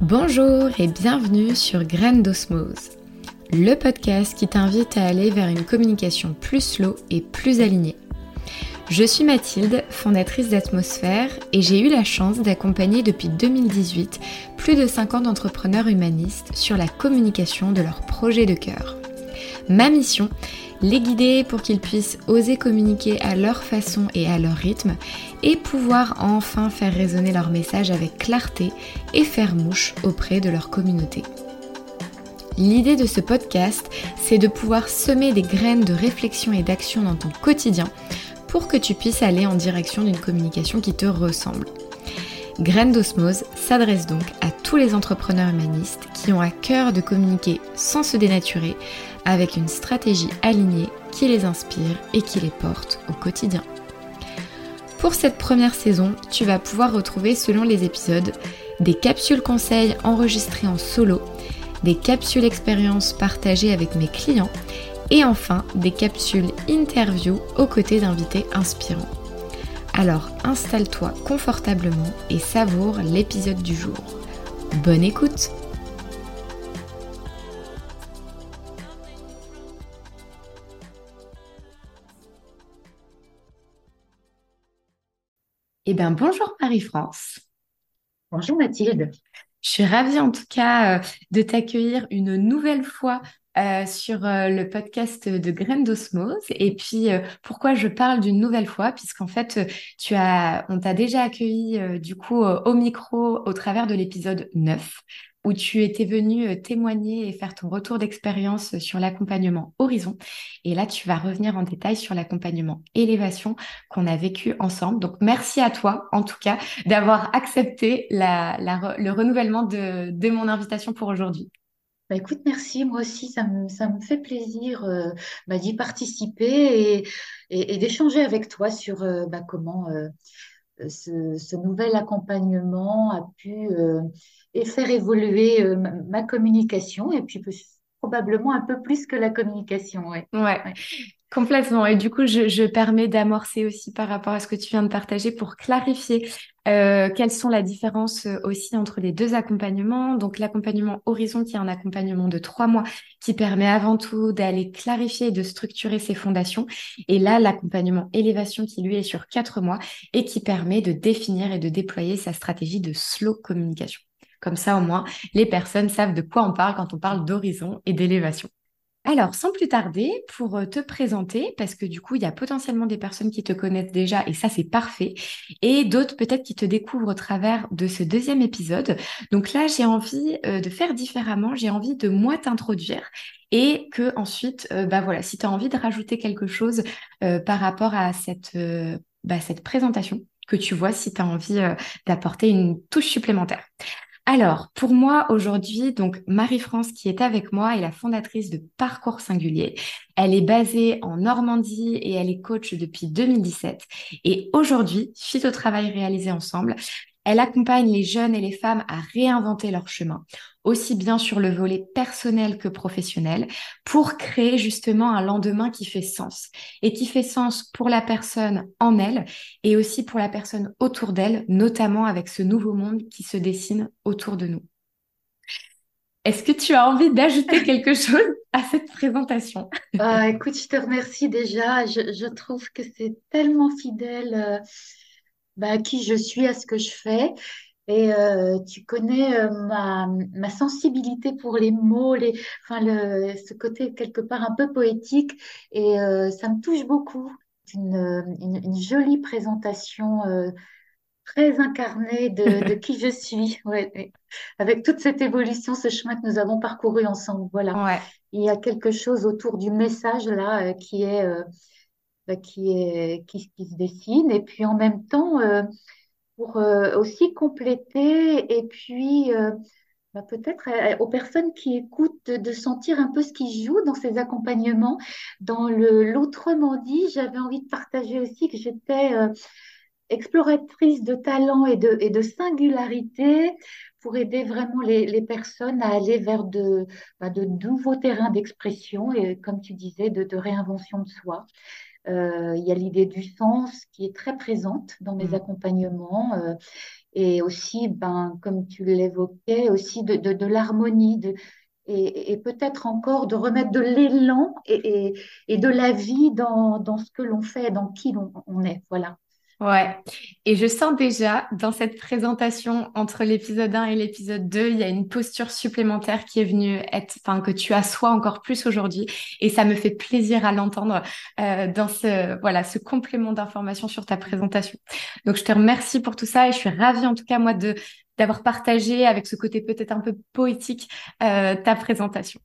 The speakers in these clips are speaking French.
Bonjour et bienvenue sur Graines d'Osmose, le podcast qui t'invite à aller vers une communication plus slow et plus alignée. Je suis Mathilde, fondatrice d'Atmosphère, et j'ai eu la chance d'accompagner depuis 2018 plus de 50 entrepreneurs humanistes sur la communication de leurs projets de cœur. Ma mission les guider pour qu'ils puissent oser communiquer à leur façon et à leur rythme et pouvoir enfin faire résonner leur message avec clarté et faire mouche auprès de leur communauté. L'idée de ce podcast, c'est de pouvoir semer des graines de réflexion et d'action dans ton quotidien pour que tu puisses aller en direction d'une communication qui te ressemble. Graines d'osmose s'adresse donc à tous les entrepreneurs humanistes qui ont à cœur de communiquer sans se dénaturer avec une stratégie alignée qui les inspire et qui les porte au quotidien. Pour cette première saison, tu vas pouvoir retrouver selon les épisodes des capsules conseils enregistrées en solo, des capsules expériences partagées avec mes clients et enfin des capsules interview aux côtés d'invités inspirants. Alors installe-toi confortablement et savoure l'épisode du jour. Bonne écoute Eh bien, bonjour Marie-France. Bonjour Mathilde. Je suis ravie en tout cas euh, de t'accueillir une nouvelle fois euh, sur euh, le podcast de Graines d'Osmose. Et puis, pourquoi je parle d'une nouvelle fois? Puisqu'en fait, tu as, on t'a déjà accueilli du coup au micro au travers de l'épisode 9 où tu étais venu euh, témoigner et faire ton retour d'expérience sur l'accompagnement Horizon. Et là, tu vas revenir en détail sur l'accompagnement Élévation qu'on a vécu ensemble. Donc, merci à toi, en tout cas, d'avoir accepté le renouvellement de, mon invitation pour aujourd'hui. Bah écoute, merci. Moi aussi, ça me, fait plaisir euh, bah, d'y participer et, d'échanger avec toi sur euh, bah, comment ce, nouvel accompagnement a pu et faire évoluer euh, ma, communication et puis probablement un peu plus que la communication. Ouais. ouais. Complètement. Et du coup, je, permets d'amorcer aussi par rapport à ce que tu viens de partager pour clarifier euh, quelles sont les différences euh, aussi entre les deux accompagnements. Donc l'accompagnement Horizon qui est un accompagnement de trois mois qui permet avant tout d'aller clarifier et de structurer ses fondations. Et là, l'accompagnement Élévation qui lui est sur quatre mois et qui permet de définir et de déployer sa stratégie de slow communication. Comme ça, au moins, les personnes savent de quoi on parle quand on parle d'horizon et d'élévation. Alors, sans plus tarder, pour euh, te présenter, parce que du coup, il y a potentiellement des personnes qui te connaissent déjà, et ça, c'est parfait, et d'autres peut-être qui te découvrent au travers de ce deuxième épisode. Donc là, j'ai envie euh, de faire différemment, j'ai envie de moi t'introduire, et que ensuite, euh, bah voilà, si tu as envie de rajouter quelque chose par rapport à cette, bah, cette présentation, que tu vois si tu as envie d'apporter une touche supplémentaire. Alors, pour moi, aujourd'hui, donc Marie-France qui est avec moi est la fondatrice de Parcours Singulier. Elle est basée en Normandie et elle est coach depuis 2017. Et aujourd'hui, suite au travail réalisé ensemble, elle accompagne les jeunes et les femmes à réinventer leur chemin, aussi bien sur le volet personnel que professionnel, pour créer justement un lendemain qui fait sens et qui fait sens pour la personne en elle et aussi pour la personne autour d'elle, notamment avec ce nouveau monde qui se dessine autour de nous. Est-ce que tu as envie d'ajouter quelque chose à cette présentation? Ah, Écoute, je te remercie déjà. Je, trouve que c'est tellement fidèle. Euh, bah, qui je suis, à ce que je fais. Et euh, tu connais euh, ma, ma, sensibilité pour les mots, les, enfin le, ce côté quelque part un peu poétique, et euh, ça me touche beaucoup. Une, une, jolie présentation très incarnée de, de, qui je suis, ouais, avec toute cette évolution, ce chemin que nous avons parcouru ensemble. Voilà. Ouais. Il y a quelque chose autour du message là qui est qui, est, qui, se dessine. Et puis en même temps, euh, pour euh, aussi compléter et puis euh, bah, peut-être aux personnes qui écoutent de, sentir un peu ce qui joue dans ces accompagnements. Dans l'autrement dit, j'avais envie de partager aussi que j'étais exploratrice de talent et de, et de singularité pour aider vraiment les, les, personnes à aller vers de, bah, de nouveaux terrains d'expression et, comme tu disais, de, de réinvention de soi. Il y a l'idée du sens qui est très présente dans mes mmh. accompagnements. et aussi, ben, comme tu l'évoquais, aussi de, de, de l'harmonie, de, et, peut-être encore de remettre de l'élan et, et, de la vie dans, dans ce que l'on fait, dans qui on, est. Voilà. Ouais, et je sens déjà dans cette présentation entre l'épisode 1 et l'épisode 2, il y a une posture supplémentaire qui est venue être, enfin, que tu assois encore plus aujourd'hui. Et ça me fait plaisir à l'entendre euh, dans ce, voilà, ce complément d'information sur ta présentation. Donc, je te remercie pour tout ça et je suis ravie en tout cas, moi, de d'avoir partagé avec ce côté peut-être un peu poétique euh, ta présentation.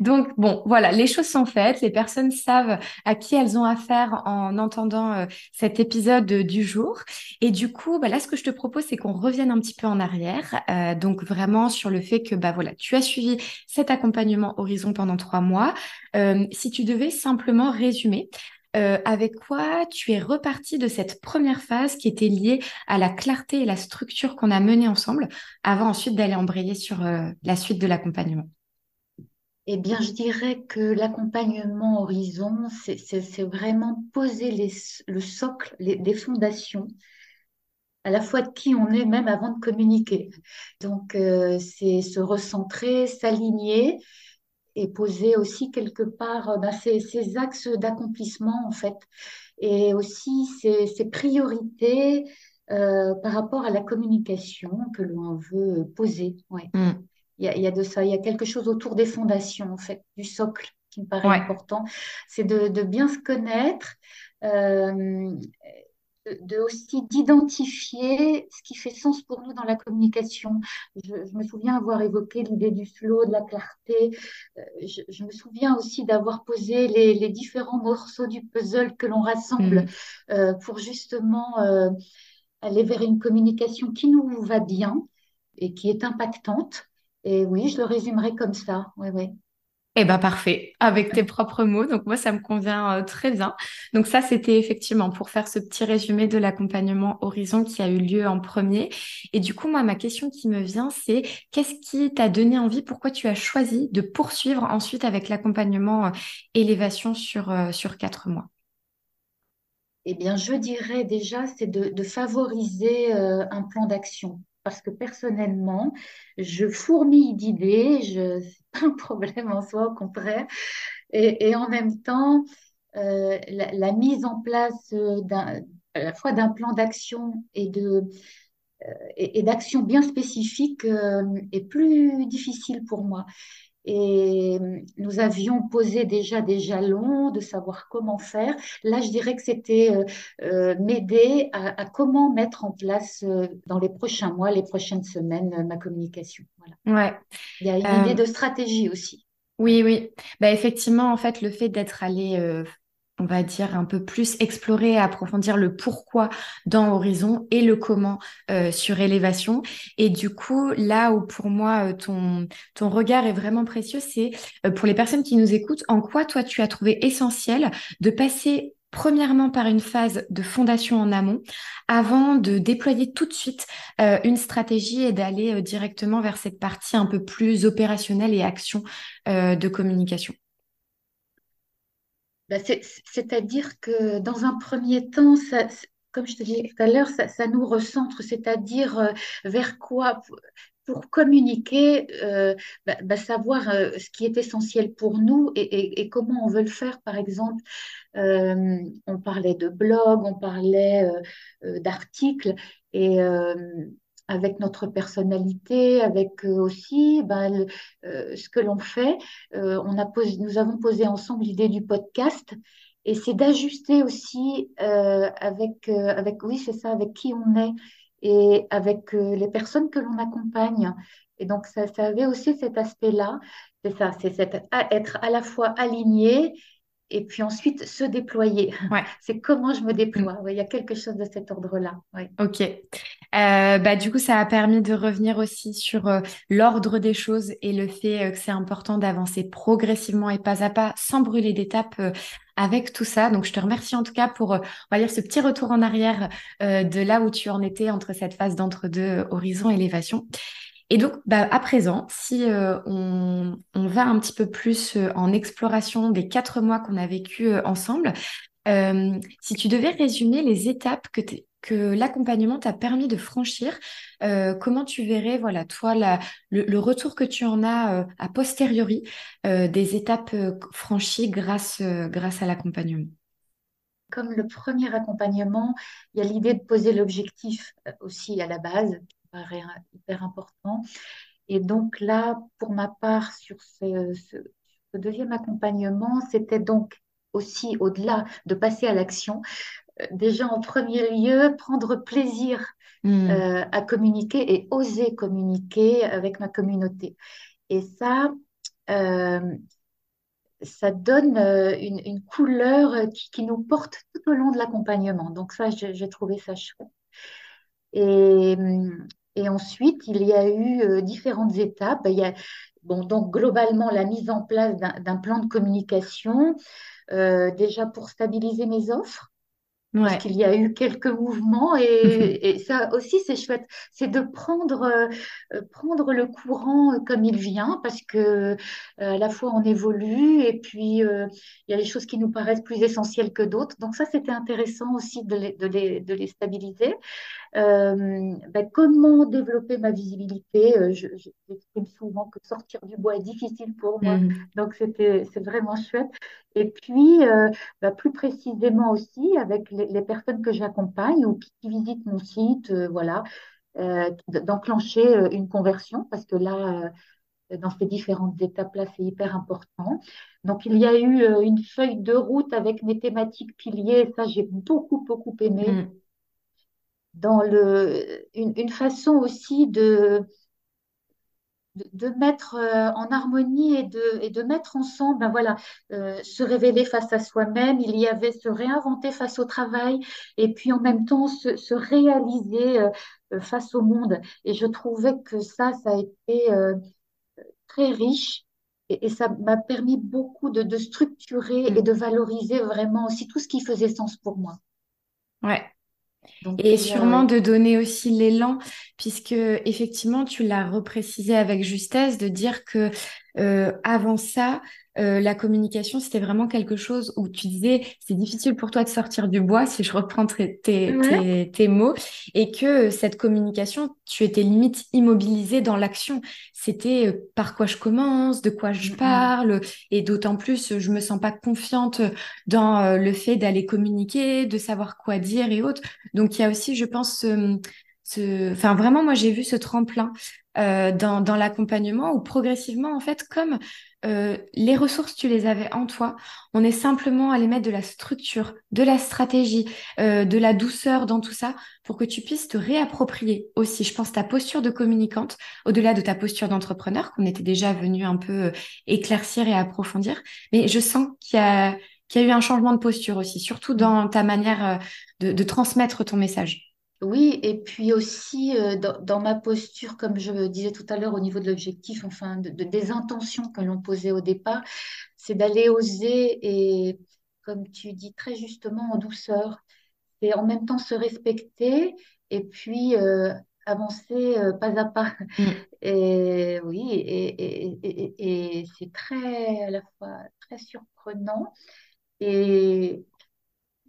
Donc bon, voilà, les choses sont faites, les personnes savent à qui elles ont affaire en entendant euh, cet épisode du jour. Et du coup, bah, là, ce que je te propose, c'est qu'on revienne un petit peu en arrière, euh, donc vraiment sur le fait que bah voilà, tu as suivi cet accompagnement Horizon pendant trois mois. si tu devais simplement résumer euh, avec quoi tu es reparti de cette première phase qui était liée à la clarté et la structure qu'on a menée ensemble avant ensuite d'aller embrayer sur euh, la suite de l'accompagnement? Eh bien, je dirais que l'accompagnement Horizon, c'est vraiment poser le socle, les, fondations, à la fois de qui on est même avant de communiquer. Donc, euh, c'est se recentrer, s'aligner et poser aussi quelque part euh, bah, ces, axes d'accomplissement en fait et aussi ces, priorités euh, par rapport à la communication que l'on veut poser. Ouais. Mm. Il, y a, il, y a, de ça, il y a quelque chose autour des fondations en fait, du socle qui me paraît important, c'est de, de, bien se connaître, euh, de, aussi d'identifier ce qui fait sens pour nous dans la communication. Je, me souviens avoir évoqué l'idée du flow, de la clarté. Euh, je, me souviens aussi d'avoir posé les, différents morceaux du puzzle que l'on rassemble mm. euh, pour justement euh, aller vers une communication qui nous va bien et qui est impactante. Et oui, je le résumerai comme ça. Oui, oui. Eh ben parfait, avec tes propres mots. Donc moi, ça me convient euh, très bien. Donc ça, c'était effectivement pour faire ce petit résumé de l'accompagnement Horizon qui a eu lieu en premier. Et du coup, moi, ma question qui me vient, c'est qu'est-ce qui t'a donné envie? Pourquoi tu as choisi de poursuivre ensuite avec l'accompagnement euh, élévation sur, euh, sur quatre mois? Eh bien, je dirais déjà, c'est de, favoriser un plan d'action parce que personnellement, je fourmille d'idées, je n'est pas un problème en soi, au contraire. Et, en même temps, euh, la, mise en place d'un, à la fois d'un plan d'action et de euh, et, d'actions bien spécifiques euh, est plus difficile pour moi. Et nous avions posé déjà des jalons de savoir comment faire. Là, je dirais que c'était euh, euh, m'aider à, comment mettre en place euh, dans les prochains mois, les prochaines semaines, ma communication. Voilà. Ouais. Il y a une idée de stratégie aussi. Oui, oui. Bah, effectivement, en fait, le fait d'être allé on va dire, un peu plus explorer et approfondir le pourquoi dans Horizon et le comment euh, sur élévation. Et du coup, là où pour moi, euh, ton, regard est vraiment précieux, c'est euh, pour les personnes qui nous écoutent, en quoi toi, tu as trouvé essentiel de passer premièrement par une phase de fondation en amont avant de déployer tout de suite une stratégie et d'aller directement vers cette partie un peu plus opérationnelle et action de communication? Bah, c'est-à-dire que dans un premier temps, comme je te disais tout à l'heure, ça, nous recentre, c'est-à-dire euh, vers quoi pour communiquer, euh, bah, bah, savoir euh, ce qui est essentiel pour nous et, comment on veut le faire. Par exemple, on parlait de blog, on parlait d'articles et avec notre personnalité, avec euh, aussi ben, euh, ce que l'on fait. Euh, on a posé, nous avons posé ensemble l'idée du podcast et c'est d'ajuster aussi avec, avec, oui, c'est ça, avec qui on est et avec les personnes que l'on accompagne. Et donc, ça, ça avait aussi cet aspect-là. C'est ça, c'est être à la fois aligné et puis ensuite se déployer. Ouais. C'est comment je me déploie. Mm. il y a quelque chose de cet ordre-là. Ok. Euh, bah, du coup, ça a permis de revenir aussi sur euh, l'ordre des choses et le fait euh, que c'est important d'avancer progressivement et pas à pas sans brûler d'étapes avec tout ça. Donc, je te remercie en tout cas pour, on va dire, ce petit retour en arrière de là où tu en étais entre cette phase d'entre-deux horizon élévation. Et donc, bah, à présent, si euh, on, va un petit peu plus euh, en exploration des quatre mois qu'on a vécu euh, ensemble, si tu devais résumer les étapes que, l'accompagnement t'a permis de franchir, comment tu verrais, voilà, toi, le, retour que tu en as a posteriori des étapes franchies grâce, à l'accompagnement? Comme le premier accompagnement, il y a l'idée de poser l'objectif aussi à la base, paraît hyper important. Et donc là, pour ma part, sur ce, deuxième accompagnement, c'était donc aussi au-delà de passer à l'action, euh, déjà en premier lieu, prendre plaisir hmm. euh, à communiquer et oser communiquer avec ma communauté. Et ça, euh, ça donne une, couleur qui, qui, nous porte tout au long de l'accompagnement. Donc ça, j'ai trouvé ça chouette. Et, et ensuite, il y a eu euh, différentes étapes. Il y a, bon, donc globalement, la mise en place d'un plan de communication, euh, déjà pour stabiliser mes offres. Parce qu'il y a eu quelques mouvements et, ça aussi c'est chouette, c'est de prendre, euh, prendre le courant comme il vient parce que à la fois on évolue et puis il y a les choses qui nous paraissent plus essentielles que d'autres. Donc ça c'était intéressant aussi de les, de les, de les stabiliser. Euh, ben, comment développer ma visibilité? Euh, J'exprime souvent que sortir du bois est difficile pour moi, mm. donc c'était c'est vraiment chouette. Et puis, euh, ben, plus précisément aussi avec les, personnes que j'accompagne ou qui, visitent mon site, voilà, d'enclencher une conversion parce que là, dans ces différentes étapes-là, c'est hyper important. Donc, il y a eu une feuille de route avec mes thématiques piliers. Ça, j'ai beaucoup, beaucoup aimé. Mm dans le, une, façon aussi de, de, mettre euh, en harmonie et de, et de mettre ensemble, ben voilà, euh, se révéler face à soi-même. Il y avait se réinventer face au travail et puis en même temps se, réaliser euh, face au monde. Et je trouvais que ça, ça a été très riche. Et, ça m'a permis beaucoup de, de structurer et de valoriser vraiment aussi tout ce qui faisait sens pour moi. Ouais, et sûrement de donner aussi l'élan, puisque effectivement, tu l'as reprécisé avec justesse, de dire que euh, avant ça, euh, la communication, c'était vraiment quelque chose où tu disais, c'est difficile pour toi de sortir du bois, si je reprends tes, tes, mots, et que cette communication, tu étais limite immobilisée dans l'action. C'était euh, par quoi je commence, de quoi je parle, et d'autant plus, je me sens pas confiante dans le fait d'aller communiquer, de savoir quoi dire et autres. Donc, il y a aussi, je pense, enfin, vraiment, moi, j'ai vu ce tremplin euh, dans, l'accompagnement où progressivement, en fait, comme euh, les ressources, tu les avais en toi, on est simplement les mettre de la structure, de la stratégie, euh, de la douceur dans tout ça pour que tu puisses te réapproprier aussi, je pense, ta posture de communicante, au-delà de ta posture d'entrepreneur qu'on était déjà venu un peu éclaircir et approfondir. Mais je sens qu'il y a, eu un changement de posture aussi, surtout dans ta manière de transmettre ton message. Oui, et puis aussi euh, dans, ma posture, comme je disais tout à l'heure, au niveau de l'objectif, enfin de, des intentions que l'on posait au départ, c'est d'aller oser et, comme tu dis très justement, en douceur, et en même temps se respecter et puis euh, avancer euh, pas à pas. Mm. Et oui, et, et, et c'est très à la fois très surprenant et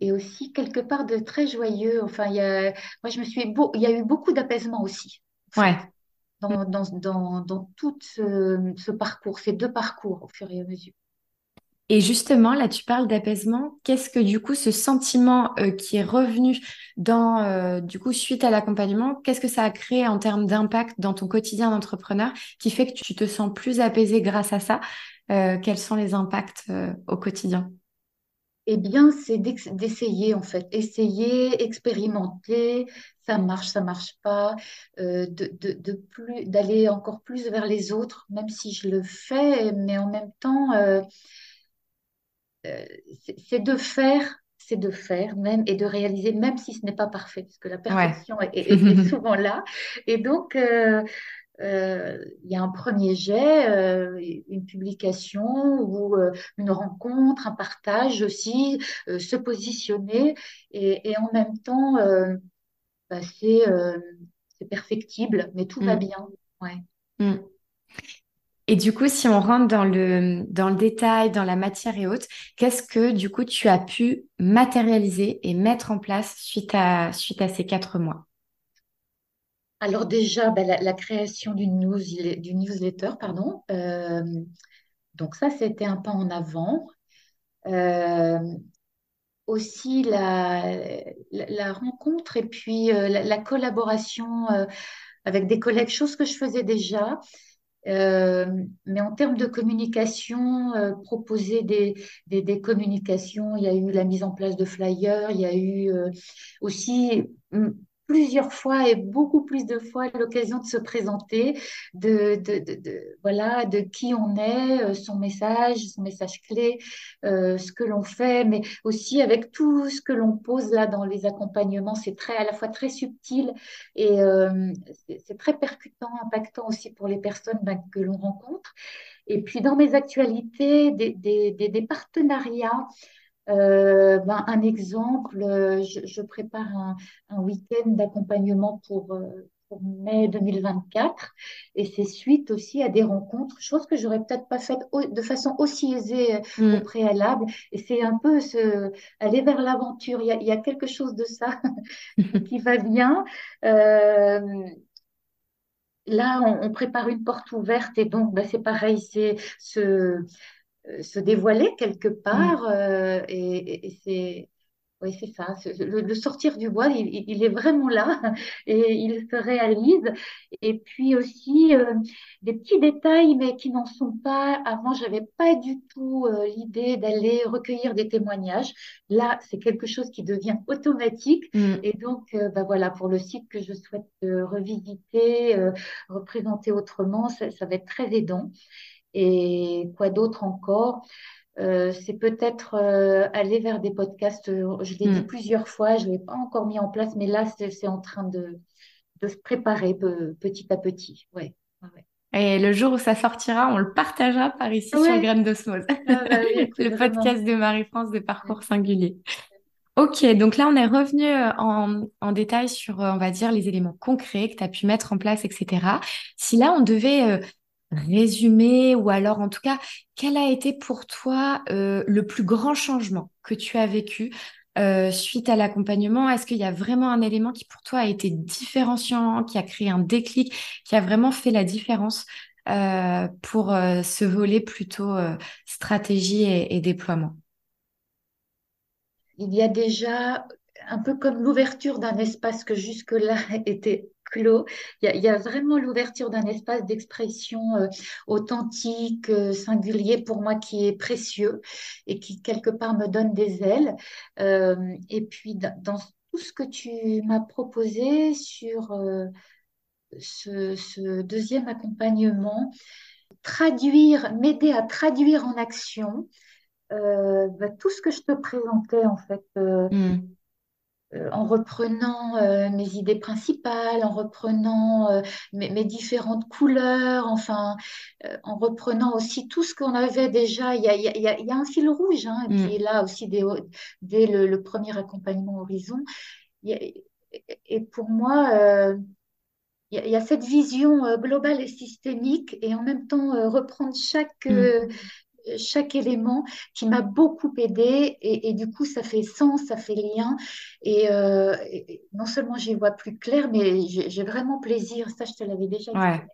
et aussi quelque part de très joyeux. Enfin, il y a, moi, je me suis beau, il y a eu beaucoup d'apaisement aussi. Ouais. Dans, dans, dans, dans, tout ce, parcours, ces deux parcours au fur et à mesure. Et justement, là, tu parles d'apaisement. Qu'est-ce que du coup, ce sentiment euh, qui est revenu dans, euh, du coup, suite à l'accompagnement, qu'est-ce que ça a créé en termes d'impact dans ton quotidien d'entrepreneur qui fait que tu te sens plus apaisé grâce à ça? Euh, Quels sont les impacts au quotidien? Eh bien, c'est d'essayer en fait, essayer, expérimenter, ça marche, ça marche pas, euh, de, plus, d'aller encore plus vers les autres, même si je le fais, mais en même temps, euh, euh, c'est de faire, c'est de faire même et de réaliser, même si ce n'est pas parfait, parce que la perfection est, est, souvent là. Et donc, il y a un premier jet, euh, une publication ou euh, une rencontre, un partage aussi, se positionner et, en même temps, bah, c'est perfectible, mais tout va mm. bien. Ouais. Mm. Et du coup, si on rentre dans le, dans le détail, dans la matière et autres, qu'est-ce que du coup tu as pu matérialiser et mettre en place suite à, suite à ces quatre mois? Alors déjà, ben, la, création d'une news, d'une newsletter, pardon. Euh, donc ça, c'était un pas en avant. Euh, aussi la, rencontre et puis euh, la, la collaboration avec des collègues, chose que je faisais déjà. Mais en termes de communication, proposer des, communications, il y a eu la mise en place de flyers, il y a eu aussi hum, plusieurs fois et beaucoup plus de fois l'occasion de se présenter, de, de, de, voilà, de qui on est, euh, son message, son message clé, euh, ce que l'on fait, mais aussi avec tout ce que l'on pose là dans les accompagnements, c'est très à la fois très subtil et euh, c'est très percutant, impactant aussi pour les personnes ben, que l'on rencontre. Et puis dans mes actualités, des, des partenariats. Euh, ben, un exemple, euh, je, je prépare un, un week-end d'accompagnement pour, euh, pour mai 2024 et c'est suite aussi à des rencontres, chose que j'aurais peut-être pas faite de façon aussi aisée euh, au préalable. Et c'est un peu se, aller vers l'aventure. Il y a, il y a quelque chose de ça qui, va bien. Euh, Là, on, on prépare une porte ouverte et donc ben, c'est pareil, c'est euh, se dévoiler quelque part euh, et, c'est oui, c'est ça. Le, le sortir du bois, il, il- est vraiment là et il se réalise. Et puis aussi euh, des petits détails, mais qui n'en sont pas. Avant, j'avais pas du tout euh, l'idée d'aller recueillir des témoignages. Là, c'est quelque chose qui devient automatique. Hmm. Et donc, euh, bah voilà, pour le site que je souhaite euh, revisiter, euh, représenter autrement, ça, ça va être très aidant. Et quoi d'autre encore? Euh, c'est peut-être euh, aller vers des podcasts. euh, Je l'ai dit Hmm. plusieurs fois, je ne l'ai pas encore mis en place, mais là, c'est en train de, de se préparer pe- petit à petit. Ouais, ouais, ouais. Et le jour où ça sortira, on le partagera par ici sur Ouais, Graines d'Osmose, ah bah oui, le podcast de Marie-France de Parcours Singulier. Ok, donc là, on est revenu en, en détail sur, on va dire, les éléments concrets que tu as pu mettre en place, etc. Si là, on devait euh, résumer, ou alors en tout cas, quel a été pour toi euh, le plus grand changement que tu as vécu euh, suite à l'accompagnement? Est-ce qu'il y a vraiment un élément qui pour toi a été différenciant, qui a créé un déclic, qui a vraiment fait la différence euh, pour ce volet plutôt stratégie et, et déploiement? Il y a déjà un peu comme l'ouverture d'un espace que jusque-là était Il y a, vraiment l'ouverture d'un espace d'expression euh, authentique, euh, singulier pour moi qui est précieux et qui quelque part me donne des ailes. Euh, et puis dans, tout ce que tu m'as proposé sur ce, deuxième accompagnement, traduire, m'aider à traduire en action bah, tout ce que je te présentais en fait. Hmm, en reprenant euh, mes idées principales, en reprenant euh, mes, mes différentes couleurs, enfin, euh, en reprenant aussi tout ce qu'on avait déjà. Il y a, il y a- il y a- il y a un fil rouge hein, qui est hmm, là aussi dès, dès le, le premier accompagnement Horizon. A- et pour moi, euh, il y a, cette vision euh, globale et systémique et en même temps euh, reprendre chaque, hmm. Chaque élément qui m'a beaucoup aidé et, et du coup ça fait sens, ça fait lien et, euh, et- non seulement j'y vois plus clair mais j'ai vraiment plaisir, ça je te l'avais déjà dit, Ouais,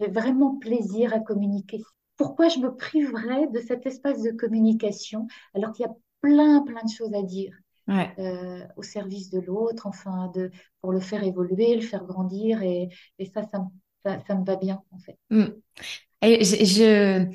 j'ai vraiment plaisir à communiquer. Pourquoi je me priverais de cet espace de communication alors qu'il y a plein plein de choses à dire ouais. euh, au service de l'autre, enfin de, pour le faire évoluer, le faire grandir et, et ça, ça, me- ça, ça me va bien en fait. hmm. Et je, je-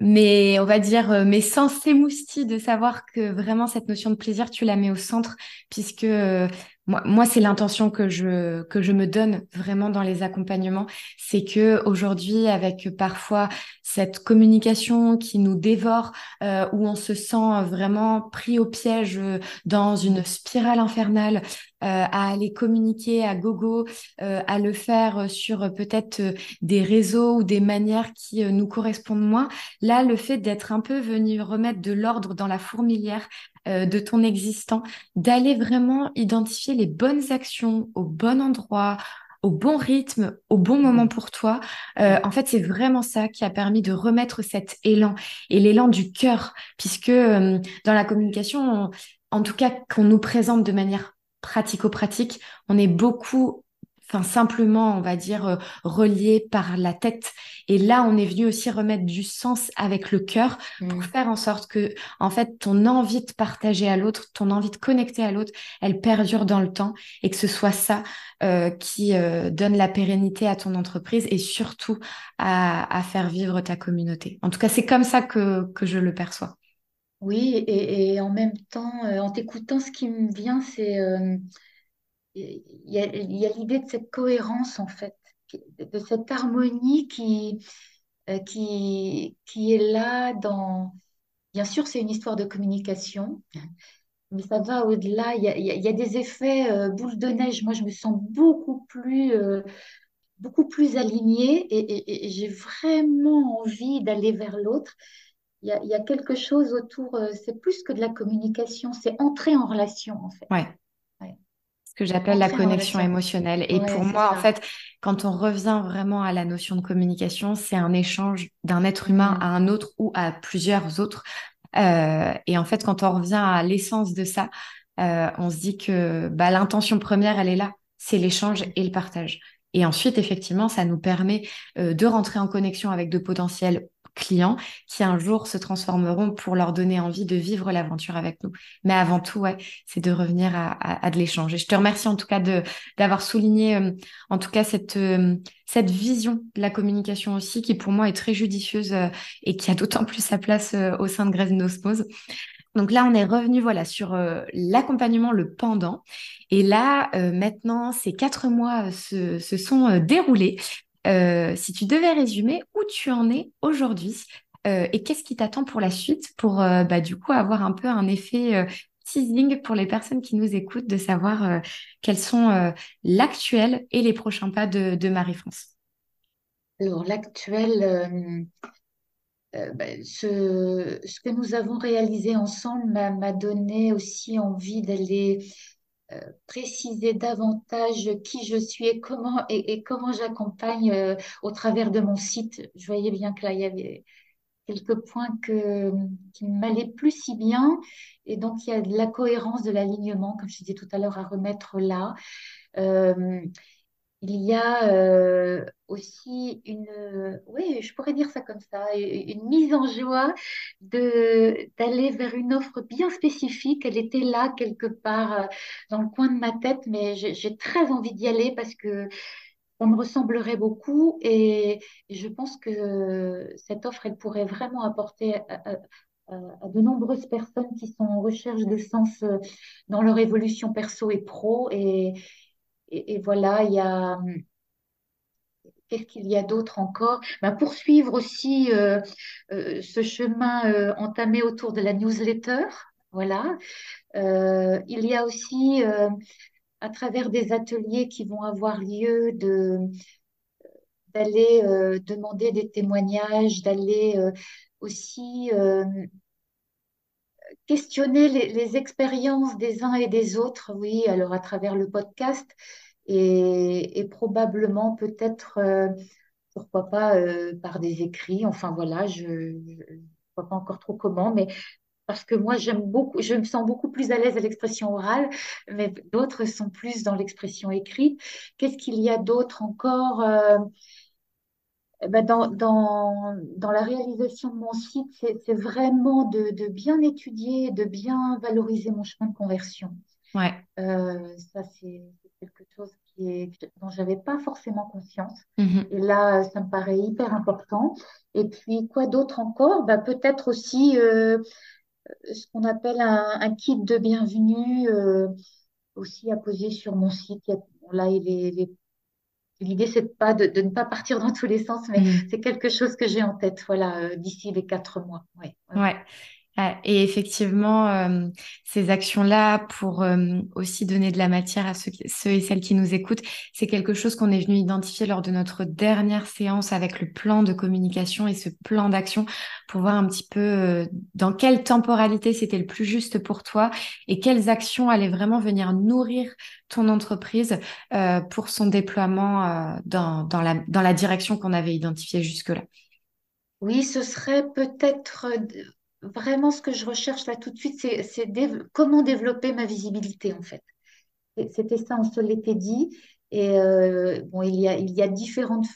mais on va dire, euh, mes sens s'émoustillent de savoir que vraiment cette notion de plaisir, tu la mets au centre, puisque euh, moi, c'est l'intention que je, que je me donne vraiment dans les accompagnements. C'est que aujourd'hui, avec parfois cette communication qui nous dévore, euh, où on se sent vraiment pris au piège euh, dans une spirale infernale, euh, à aller communiquer à gogo, à le faire sur peut-être des réseaux ou des manières qui nous correspondent moins. Là, le fait d'être un peu venu remettre de l'ordre dans la fourmilière euh, de ton existant, d'aller vraiment identifier les bonnes actions au bon endroit, au bon rythme, au bon moment pour toi. Euh, en fait, c'est vraiment ça qui a permis de remettre cet élan et l'élan du cœur, puisque euh, dans la communication, en tout cas qu'on nous présente de manière pratico-pratique, on est beaucoup enfin simplement, on va dire, euh, relié par la tête. Et là, on est venu aussi remettre du sens avec le cœur pour mm. faire en sorte que, en fait, ton envie de partager à l'autre, ton envie de connecter à l'autre, elle perdure dans le temps et que ce soit ça euh, qui euh, donne la pérennité à ton entreprise et surtout à, faire vivre ta communauté. En tout cas, c'est comme ça que, que je le perçois. Oui, et, en même temps, en t'écoutant, ce qui me vient, c'est il y a, l'idée de cette cohérence, en fait, de cette harmonie qui, euh, qui, qui est là dans... Bien sûr, c'est une histoire de communication, mais ça va au-delà. Il y a, y a des effets euh, boule de neige. Moi, je me sens beaucoup plus, euh, beaucoup plus alignée et, j'ai vraiment envie d'aller vers l'autre. Il y, a, quelque chose autour, c'est plus que de la communication, c'est entrer en relation, en fait. Que j'appelle la connexion émotionnelle. Et pour moi, en fait, quand on revient vraiment à la notion de communication, c'est un échange d'un être humain mm. à un autre ou à plusieurs autres. Euh, et en fait, quand on revient à l'essence de ça, euh, on se dit que bah, l'intention première, elle est là, c'est l'échange et le partage. Et ensuite, effectivement, ça nous permet euh, de rentrer en connexion avec de potentiels clients qui un jour se transformeront pour leur donner envie de vivre l'aventure avec nous. Mais avant tout, c'est de revenir à, de l'échange. Et je te remercie en tout cas d'avoir souligné, euh, en tout cas cette euh, cette vision de la communication aussi, qui pour moi est très judicieuse euh, et qui a d'autant plus sa place au sein de Grèce Osmose. Donc là, on est revenu voilà sur l'accompagnement, le pendant. Et là, maintenant, ces quatre mois se, se sont déroulés. Euh, si tu devais résumer où tu en es aujourd'hui euh, et qu'est-ce qui t'attend pour la suite pour euh, bah, du coup avoir un peu un effet teasing pour les personnes qui nous écoutent de savoir quels sont l'actuel et les prochains pas de, Marie-France? Alors l'actuel, bah, ce, que nous avons réalisé ensemble m'a donné aussi envie d'aller préciser davantage qui je suis et comment, et, comment j'accompagne euh, au travers de mon site. Je voyais bien que là, il y avait quelques points qui ne m'allaient plus si bien. Et donc, il y a de la cohérence de l'alignement, comme je disais tout à l'heure, à remettre là. Euh, il y a euh, aussi une, oui, je pourrais dire ça comme ça, une mise en joie de d'aller vers une offre bien spécifique. Elle était là quelque part euh, dans le coin de ma tête, mais j'ai très envie d'y aller parce que ça me ressemblerait beaucoup et, je pense que cette offre, elle pourrait vraiment apporter à, à de nombreuses personnes qui sont en recherche de sens euh, dans leur évolution perso et pro et et, voilà, il y a. Qu'est-ce qu'il y a d'autre encore? Ben, Poursuivre aussi euh, euh, ce chemin euh, entamé autour de la newsletter. Voilà. il y a aussi, à travers des ateliers qui vont avoir lieu, de, d'aller demander des témoignages, d'aller aussi questionner les, expériences des uns et des autres, oui, alors à travers le podcast, et, probablement peut-être, euh, pourquoi pas, euh, par des écrits. Enfin voilà, je ne vois pas encore trop comment, mais parce que moi j'aime beaucoup, je me sens beaucoup plus à l'aise à l'expression orale, mais d'autres sont plus dans l'expression écrite. Qu'est-ce qu'il y a d'autre encore euh, ben dans, dans, dans, la réalisation de mon site, c'est vraiment de, de, bien étudier, de bien valoriser mon chemin de conversion. Ouais. ça, c'est quelque chose qui est, dont je n'avais pas forcément conscience. Mm-hmm. Et là, ça me paraît hyper important. Et puis, quoi d'autre encore? Bah, Peut-être aussi euh, ce qu'on appelle un, kit de bienvenue, euh, aussi à poser sur mon site. là, L'idée, c'est pas de, de, ne pas partir dans tous les sens, mais mm. c'est quelque chose que j'ai en tête, voilà, euh, d'ici les quatre mois. Ouais, ouais. Et effectivement, euh, ces actions-là, pour euh, aussi donner de la matière à ceux, et celles qui nous écoutent, c'est quelque chose qu'on est venu identifier lors de notre dernière séance avec le plan de communication et ce plan d'action pour voir un petit peu euh, dans quelle temporalité c'était le plus juste pour toi et quelles actions allaient vraiment venir nourrir ton entreprise pour son déploiement dans la direction qu'on avait identifiée jusque-là. Oui, ce serait peut-être vraiment ce que je recherche là tout de suite, c'est comment développer ma visibilité en fait. C'était ça, on se l'était dit. Et euh, bon, il y a, il y a différentes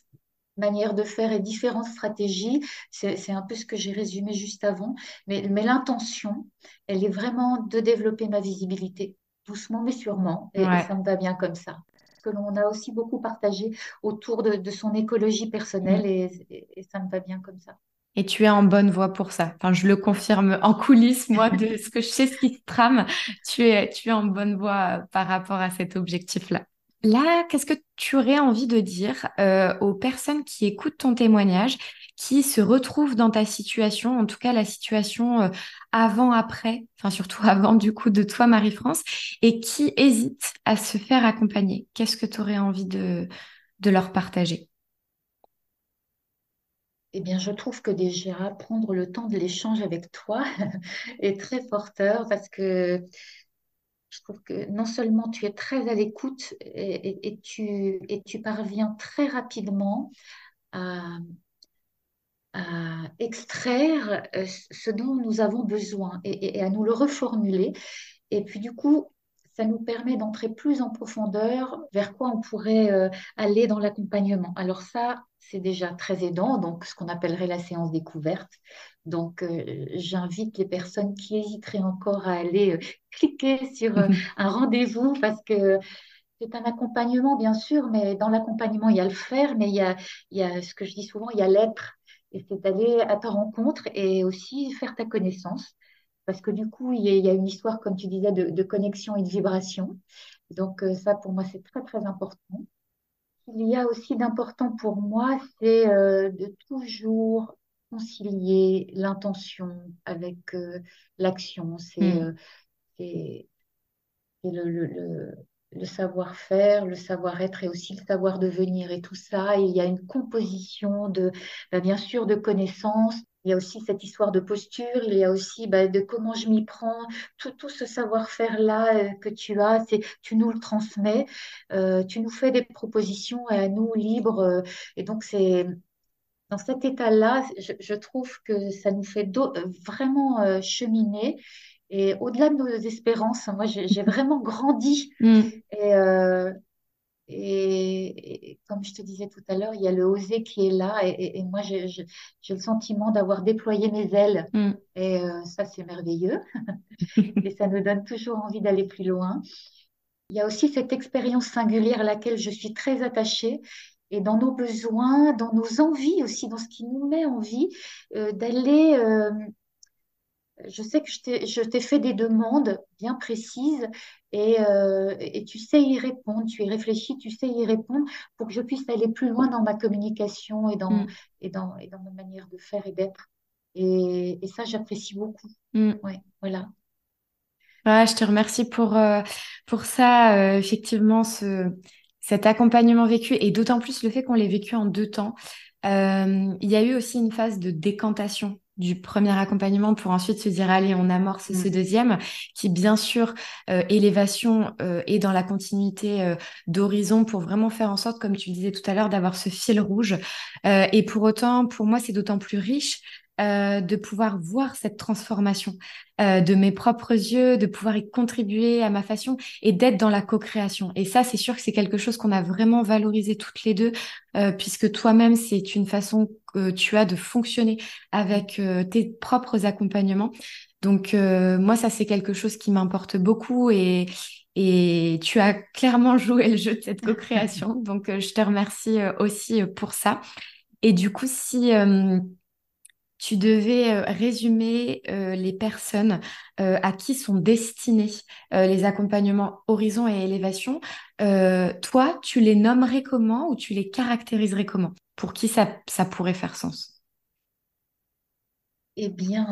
manières de faire et différentes stratégies. C'est un peu ce que j'ai résumé juste avant. Mais, mais l'intention, elle est vraiment de développer ma visibilité, doucement mais sûrement. Et, ça me va bien comme ça. Parce que l'on a aussi beaucoup partagé autour de, son écologie personnelle mm. et ça me va bien comme ça. Et tu es en bonne voie pour ça. Enfin, je le confirme en coulisses, moi, de ce que je sais, ce qui se trame. Tu es, tu es en bonne voie par rapport à cet objectif-là. Là, qu'est-ce que tu aurais envie de dire euh, aux personnes qui écoutent ton témoignage, qui se retrouvent dans ta situation, en tout cas la situation euh, avant-après, enfin surtout avant du coup de toi, Marie-France, et qui hésitent à se faire accompagner? Qu'est-ce que tu aurais envie de, de leur partager? Eh bien, je trouve que déjà prendre le temps de l'échange avec toi est très porteur parce que je trouve que non seulement tu es très à l'écoute et, tu, et tu parviens très rapidement à, extraire euh, ce dont nous avons besoin et, à nous le reformuler. Et puis du coup, ça nous permet d'entrer plus en profondeur vers quoi on pourrait euh, aller dans l'accompagnement. Alors ça, c'est déjà très aidant, donc ce qu'on appellerait la séance découverte. Donc euh, j'invite les personnes qui hésiteraient encore à aller euh, cliquer sur un rendez-vous parce que c'est un accompagnement, bien sûr, mais dans l'accompagnement, il y a le faire, mais il y a, il y a ce que je dis souvent, il y a l'être. Et c'est aller à ta rencontre et aussi faire ta connaissance parce que du coup, il y, a, une histoire, comme tu disais, de, connexion et de vibration. Donc euh, ça, pour moi, c'est très, très important. Il y a aussi d'important pour moi, c'est euh, de toujours concilier l'intention avec euh, l'action. C'est mm. le, le savoir-faire, le savoir-être et aussi le savoir devenir et tout ça. il y a une composition de, bah, bien sûr, de connaissances, il y a aussi cette histoire de posture, il y a aussi bah, de comment je m'y prends, tout, tout ce savoir-faire-là euh, que tu as, c'est tu nous le transmets, euh, tu nous fais des propositions et à nous libres. Euh, et donc, c'est dans cet état-là, je, trouve que ça nous fait vraiment cheminer. Et au-delà de nos espérances, moi, j'ai vraiment grandi. Mm. Et, et, comme je te disais tout à l'heure, il y a le oser qui est là. Et, moi, j'ai le sentiment d'avoir déployé mes ailes. Mm. Et euh, ça, c'est merveilleux. et ça nous donne toujours envie d'aller plus loin. Il y a aussi cette expérience singulière à laquelle je suis très attachée. Et dans nos besoins, dans nos envies aussi, dans ce qui nous met en vie, euh, d'aller euh, je sais que je t'ai fait des demandes bien précises euh, et, tu sais y répondre, tu y réfléchis, tu sais y répondre pour que je puisse aller plus loin dans ma communication et dans, mm. et dans, et dans ma manière de faire et d'être. Et, ça, j'apprécie beaucoup. Mm. Ouais, voilà. je te remercie pour, euh, pour ça, euh, effectivement, ce, cet accompagnement vécu et d'autant plus le fait qu'on l'ait vécu en deux temps. il y a eu aussi une phase de décantation du premier accompagnement pour ensuite se dire allez on amorce ce mm. deuxième qui bien sûr euh, élévation euh, est dans la continuité euh, d'horizon pour vraiment faire en sorte comme tu disais tout à l'heure d'avoir ce fil rouge et pour autant pour moi c'est d'autant plus riche euh, de pouvoir voir cette transformation euh, de mes propres yeux, de pouvoir y contribuer à ma façon et d'être dans la co-création. Et ça, c'est sûr que c'est quelque chose qu'on a vraiment valorisé toutes les deux, euh, puisque toi-même, c'est une façon que tu as de fonctionner avec tes propres accompagnements. Donc moi, ça, c'est quelque chose qui m'importe beaucoup et, et tu as clairement joué le jeu de cette co-création. Donc je te remercie aussi pour ça. Et du coup, si tu devais euh, résumer euh, les personnes euh, à qui sont destinés les accompagnements horizon et élévation, toi, tu les nommerais comment ou tu les caractériserais comment? Pour qui ça, pourrait faire sens? Eh bien,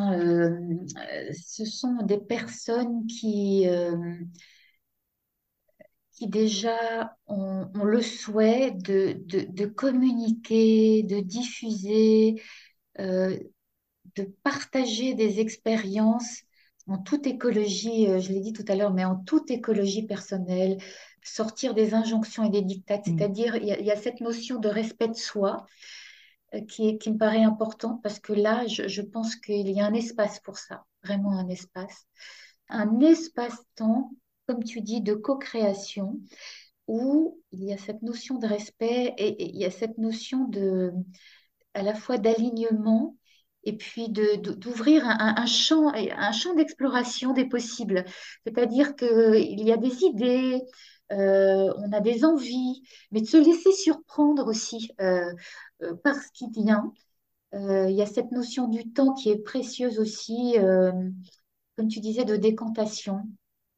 ce sont des personnes qui, déjà ont, le souhait de, communiquer, de diffuser, de partager des expériences en toute écologie, euh, je l'ai dit tout à l'heure, mais en toute écologie personnelle, sortir des injonctions et des dictats, Mm. c'est-à-dire il y, a il y a cette notion de respect de soi euh, qui, est- qui me paraît importante parce que là, je, je pense qu'il y a un espace pour ça, vraiment un espace, un espace-temps, comme tu dis, de co-création où il y a cette notion de respect et, et il y a cette notion de à la fois d'alignement et puis de, de- d'ouvrir un, champ, un champ d'exploration des possibles. C'est-à-dire qu'il y a des idées, euh, on a des envies, mais de se laisser surprendre aussi euh, euh, par ce qui vient. Il y a cette notion du temps qui est précieuse aussi, comme tu disais, de décantation.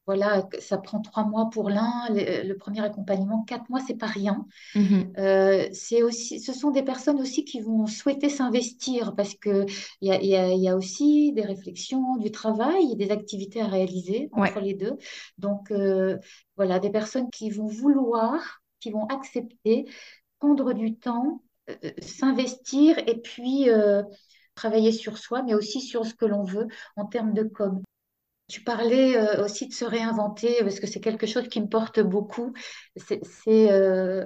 Voilà, ça prend trois mois pour l'un, le, le premier accompagnement, quatre mois, c'est pas rien. Mhm. Euh, c'est aussi, ce sont des personnes aussi qui vont souhaiter s'investir parce que il y a, il y a- il y a aussi des réflexions, du travail, des activités à réaliser entre Ouais. les deux. Donc euh, voilà, des personnes qui vont vouloir, qui vont accepter, prendre du temps, euh, euh, s'investir et puis euh, travailler sur soi, mais aussi sur ce que l'on veut en termes de com. Tu parlais euh, aussi de se réinventer parce que c'est quelque chose qui me porte beaucoup. C'est euh,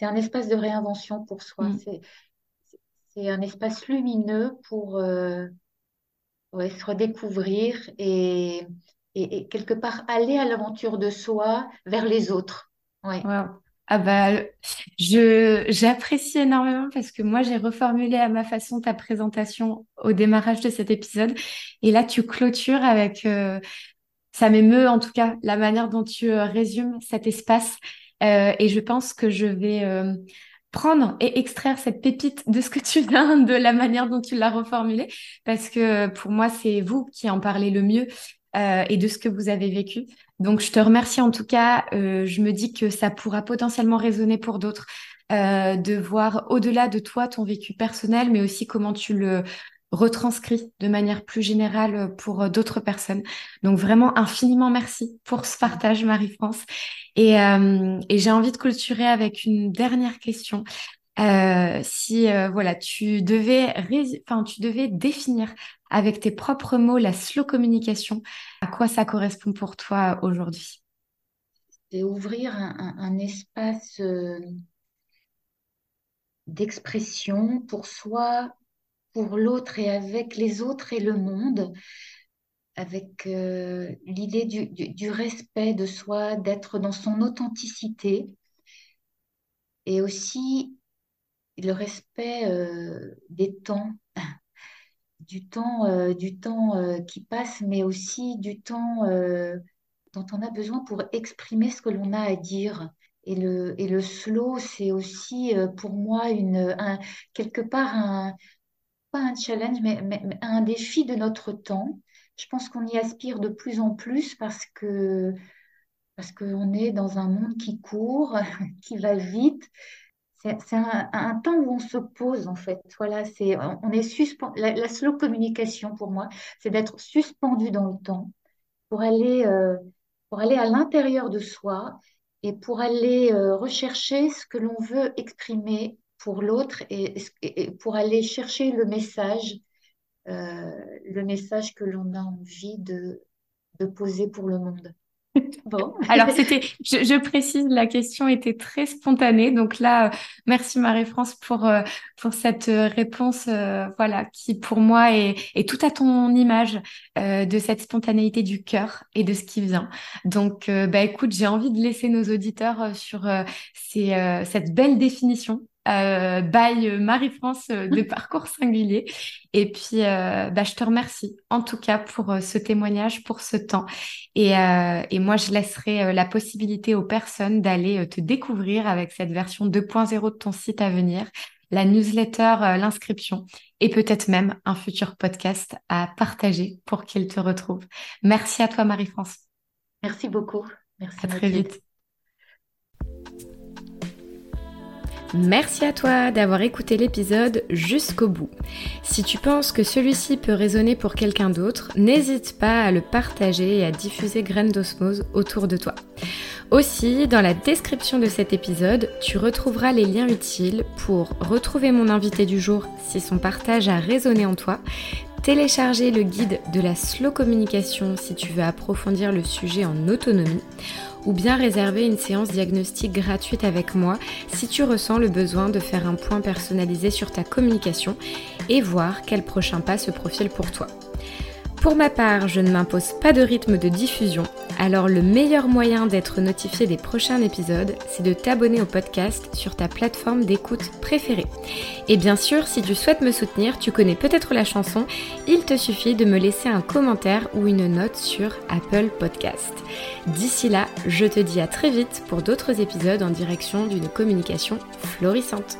un espace de réinvention pour soi. Mm. C'est c'est un espace lumineux pour euh, ouais, se redécouvrir et, et, et quelque part aller à l'aventure de soi vers les autres. Ouais. Wow. Ah bah, je j'apprécie énormément parce que moi j'ai reformulé à ma façon ta présentation au démarrage de cet épisode. Et là tu clôtures avec euh, ça m'émeut en tout cas la manière dont tu euh, résumes cet espace. Euh, et je pense que je vais prendre et extraire cette pépite de ce que tu viens de la manière dont tu l'as reformulé parce que pour moi c'est vous qui en parlez le mieux euh, et de ce que vous avez vécu. Donc, je te remercie en tout cas. Euh, je me dis que ça pourra potentiellement résonner pour d'autres, euh, de voir au-delà de toi ton vécu personnel, mais aussi comment tu le retranscris de manière plus générale pour d'autres personnes. Donc, vraiment, infiniment merci pour ce partage, Marie-France. Et j'ai envie de clôturer avec une dernière question. Euh, si euh, voilà, tu devais, enfin, tu devais définir avec tes propres mots la slow communication, à quoi ça correspond pour toi aujourd'hui? C'est ouvrir un, espace euh, d'expression pour soi, pour l'autre et avec les autres et le monde. avec l'idée du- du respect de soi, d'être dans son authenticité et aussi le respect euh, des temps, du temps, euh, du temps euh, qui passe, mais aussi du temps dont on a besoin pour exprimer ce que l'on a à dire. Et le, et le slow, c'est aussi pour moi une, un, quelque part un, pas un challenge, mais, mais- mais un défi de notre temps. Je pense qu'on y aspire de plus en plus parce que parce qu'on est dans un monde qui court, qui va vite. C'est un, temps où on se pose en fait. Voilà, c'est on est. La, slow communication pour moi, c'est d'être suspendu dans le temps pour aller euh, pour aller à l'intérieur de soi et pour aller euh, rechercher ce que l'on veut exprimer pour l'autre et pour aller chercher le message, euh, le message que l'on a envie de, de poser pour le monde. Bon. Alors, c'était, je, précise, la question était très spontanée. Donc là, euh, merci Marie-France pour, euh, pour cette euh, réponse, voilà, qui pour moi est, tout à ton image de cette spontanéité du cœur et de ce qui vient. Donc, bah écoute, j'ai envie de laisser nos auditeurs sur cette belle définition. Euh, by euh, Marie-France euh, de Parcours Singulier. Et puis, euh, bah, je te remercie en tout cas pour euh, ce témoignage, pour ce temps. Et, et moi, je laisserai la possibilité aux personnes d'aller te découvrir avec cette version 2.0 de ton site à venir, la newsletter, l'inscription et peut-être même un futur podcast à partager pour qu'ils te retrouvent. Merci à toi, Marie-France. Merci beaucoup. Merci À très vite. Merci à toi d'avoir écouté l'épisode jusqu'au bout. Si tu penses que celui-ci peut résonner pour quelqu'un d'autre, n'hésite pas à le partager et à diffuser Graines d'osmose autour de toi. Aussi, dans la description de cet épisode, tu retrouveras les liens utiles pour retrouver mon invité du jour si son partage a résonné en toi, télécharger le guide de la slow communication si tu veux approfondir le sujet en autonomie, ou bien réserver une séance diagnostique gratuite avec moi si tu ressens le besoin de faire un point personnalisé sur ta communication et voir quel prochain pas se profile pour toi. Pour ma part, je ne m'impose pas de rythme de diffusion, alors le meilleur moyen d'être notifié des prochains épisodes, c'est de t'abonner au podcast sur ta plateforme d'écoute préférée. Et bien sûr, si tu souhaites me soutenir, tu connais peut-être la chanson, il te suffit de me laisser un commentaire ou une note sur Apple Podcast. D'ici là, je te dis à très vite pour d'autres épisodes en direction d'une communication florissante.